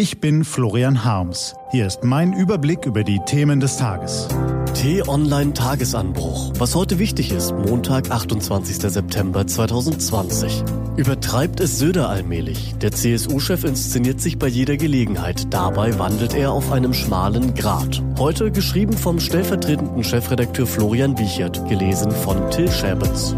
Ich bin Florian Harms. Hier ist mein Überblick über die Themen des Tages. T-Online Tagesanbruch. Was heute wichtig ist, Montag, 28. September 2020. Übertreibt es Söder allmählich. Der CSU-Chef inszeniert sich bei jeder Gelegenheit. Dabei wandelt er auf einem schmalen Grat. Heute geschrieben vom stellvertretenden Chefredakteur Florian Wiechert, gelesen von Till Schäbitz.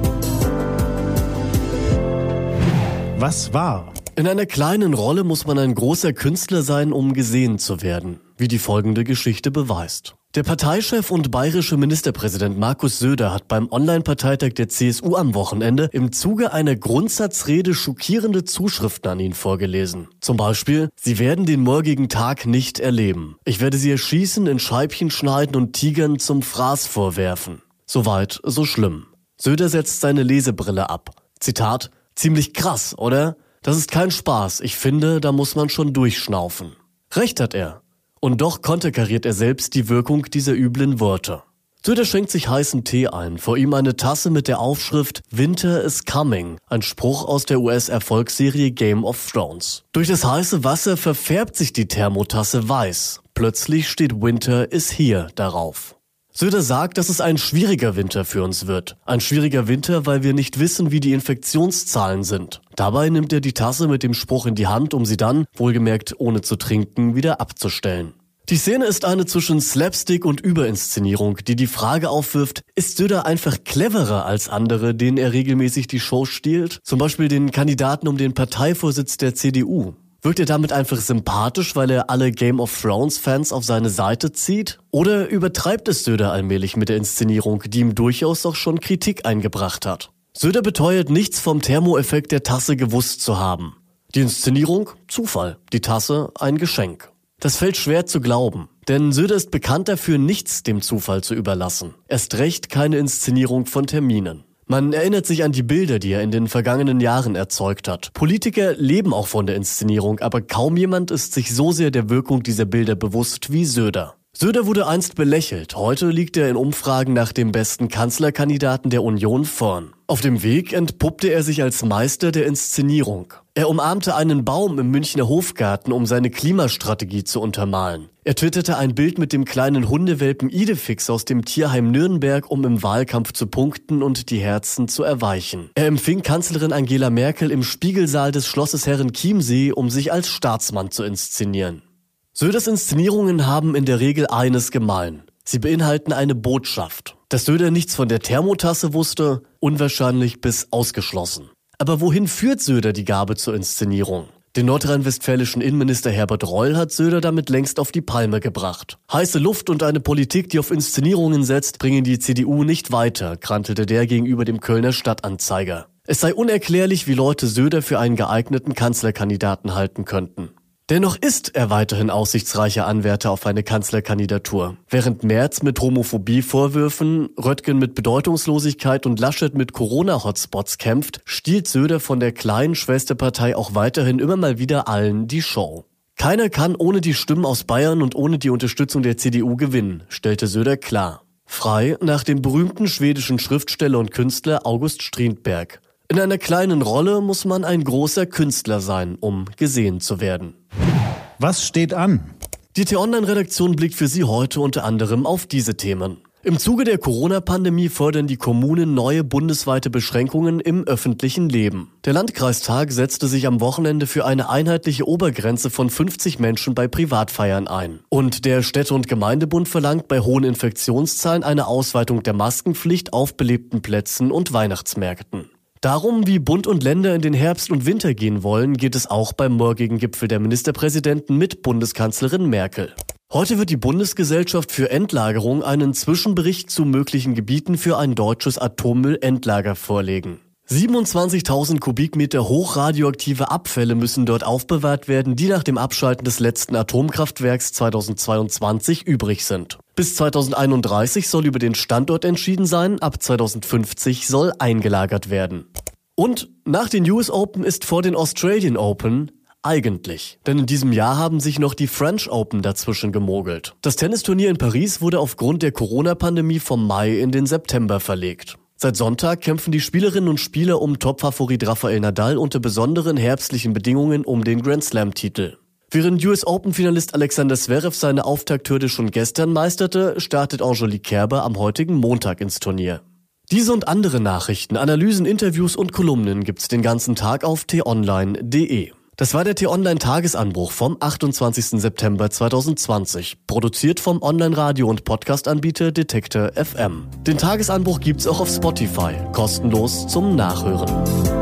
Was war? In einer kleinen Rolle muss man ein großer Künstler sein, um gesehen zu werden, wie die folgende Geschichte beweist. Der Parteichef und bayerische Ministerpräsident Markus Söder hat beim Online-Parteitag der CSU am Wochenende im Zuge einer Grundsatzrede schockierende Zuschriften an ihn vorgelesen. Zum Beispiel, Sie werden den morgigen Tag nicht erleben. Ich werde Sie erschießen, in Scheibchen schneiden und Tigern zum Fraß vorwerfen. Soweit, so schlimm. Söder setzt seine Lesebrille ab. Zitat, ziemlich krass, oder? Das ist kein Spaß. Ich finde, da muss man schon durchschnaufen. Recht hat er. Und doch konterkariert er selbst die Wirkung dieser üblen Worte. Söder schenkt sich heißen Tee ein, vor ihm eine Tasse mit der Aufschrift Winter is coming, ein Spruch aus der US-Erfolgsserie Game of Thrones. Durch das heiße Wasser verfärbt sich die Thermotasse weiß. Plötzlich steht Winter is here darauf. Söder sagt, dass es ein schwieriger Winter für uns wird. Ein schwieriger Winter, weil wir nicht wissen, wie die Infektionszahlen sind. Dabei nimmt er die Tasse mit dem Spruch in die Hand, um sie dann, wohlgemerkt ohne zu trinken, wieder abzustellen. Die Szene ist eine zwischen Slapstick und Überinszenierung, die die Frage aufwirft, ist Söder einfach cleverer als andere, denen er regelmäßig die Show stiehlt? Zum Beispiel den Kandidaten um den Parteivorsitz der CDU. Wirkt er damit einfach sympathisch, weil er alle Game of Thrones Fans auf seine Seite zieht? Oder übertreibt es Söder allmählich mit der Inszenierung, die ihm durchaus auch schon Kritik eingebracht hat? Söder beteuert nichts vom Thermoeffekt der Tasse gewusst zu haben. Die Inszenierung? Zufall. Die Tasse? Ein Geschenk. Das fällt schwer zu glauben. Denn Söder ist bekannt dafür, nichts dem Zufall zu überlassen. Erst recht keine Inszenierung von Terminen. Man erinnert sich an die Bilder, die er in den vergangenen Jahren erzeugt hat. Politiker leben auch von der Inszenierung, aber kaum jemand ist sich so sehr der Wirkung dieser Bilder bewusst wie Söder. Söder wurde einst belächelt, heute liegt er in Umfragen nach dem besten Kanzlerkandidaten der Union vorn. Auf dem Weg entpuppte er sich als Meister der Inszenierung. Er umarmte einen Baum im Münchner Hofgarten, um seine Klimastrategie zu untermalen. Er twitterte ein Bild mit dem kleinen Hundewelpen Idefix aus dem Tierheim Nürnberg, um im Wahlkampf zu punkten und die Herzen zu erweichen. Er empfing Kanzlerin Angela Merkel im Spiegelsaal des Schlosses Herren Chiemsee, um sich als Staatsmann zu inszenieren. Söders Inszenierungen haben in der Regel eines gemein. Sie beinhalten eine Botschaft. Dass Söder nichts von der Thermotasse wusste, unwahrscheinlich bis ausgeschlossen. Aber wohin führt Söder die Gabe zur Inszenierung? Den nordrhein-westfälischen Innenminister Herbert Reul hat Söder damit längst auf die Palme gebracht. Heiße Luft und eine Politik, die auf Inszenierungen setzt, bringen die CDU nicht weiter, krantelte der gegenüber dem Kölner Stadtanzeiger. Es sei unerklärlich, wie Leute Söder für einen geeigneten Kanzlerkandidaten halten könnten. Dennoch ist er weiterhin aussichtsreicher Anwärter auf eine Kanzlerkandidatur. Während Merz mit Homophobie-Vorwürfen, Röttgen mit Bedeutungslosigkeit und Laschet mit Corona-Hotspots kämpft, stiehlt Söder von der kleinen Schwesterpartei auch weiterhin immer mal wieder allen die Show. Keiner kann ohne die Stimmen aus Bayern und ohne die Unterstützung der CDU gewinnen, stellte Söder klar. Frei nach dem berühmten schwedischen Schriftsteller und Künstler August Strindberg. In einer kleinen Rolle muss man ein großer Künstler sein, um gesehen zu werden. Was steht an? Die T-Online-Redaktion blickt für Sie heute unter anderem auf diese Themen. Im Zuge der Corona-Pandemie fordern die Kommunen neue bundesweite Beschränkungen im öffentlichen Leben. Der Landkreistag setzte sich am Wochenende für eine einheitliche Obergrenze von 50 Menschen bei Privatfeiern ein. Und der Städte- und Gemeindebund verlangt bei hohen Infektionszahlen eine Ausweitung der Maskenpflicht auf belebten Plätzen und Weihnachtsmärkten. Darum, wie Bund und Länder in den Herbst und Winter gehen wollen, geht es auch beim morgigen Gipfel der Ministerpräsidenten mit Bundeskanzlerin Merkel. Heute wird die Bundesgesellschaft für Endlagerung einen Zwischenbericht zu möglichen Gebieten für ein deutsches Atommüllendlager vorlegen. 27.000 Kubikmeter hochradioaktive Abfälle müssen dort aufbewahrt werden, die nach dem Abschalten des letzten Atomkraftwerks 2022 übrig sind. Bis 2031 soll über den Standort entschieden sein, ab 2050 soll eingelagert werden. Und nach den US Open ist vor den Australian Open eigentlich. Denn in diesem Jahr haben sich noch die French Open dazwischen gemogelt. Das Tennisturnier in Paris wurde aufgrund der Corona-Pandemie vom Mai in den September verlegt. Seit Sonntag kämpfen die Spielerinnen und Spieler um Topfavorit Rafael Nadal unter besonderen herbstlichen Bedingungen um den Grand Slam-Titel. Während US Open-Finalist Alexander Zverev seine Auftakthürde schon gestern meisterte, startet Angelique Kerber am heutigen Montag ins Turnier. Diese und andere Nachrichten, Analysen, Interviews und Kolumnen gibt's den ganzen Tag auf t-online.de. Das war der T-Online-Tagesanbruch vom 28. September 2020, produziert vom Online-Radio- und Podcast-Anbieter Detektor FM. Den Tagesanbruch gibt's auch auf Spotify, kostenlos zum Nachhören.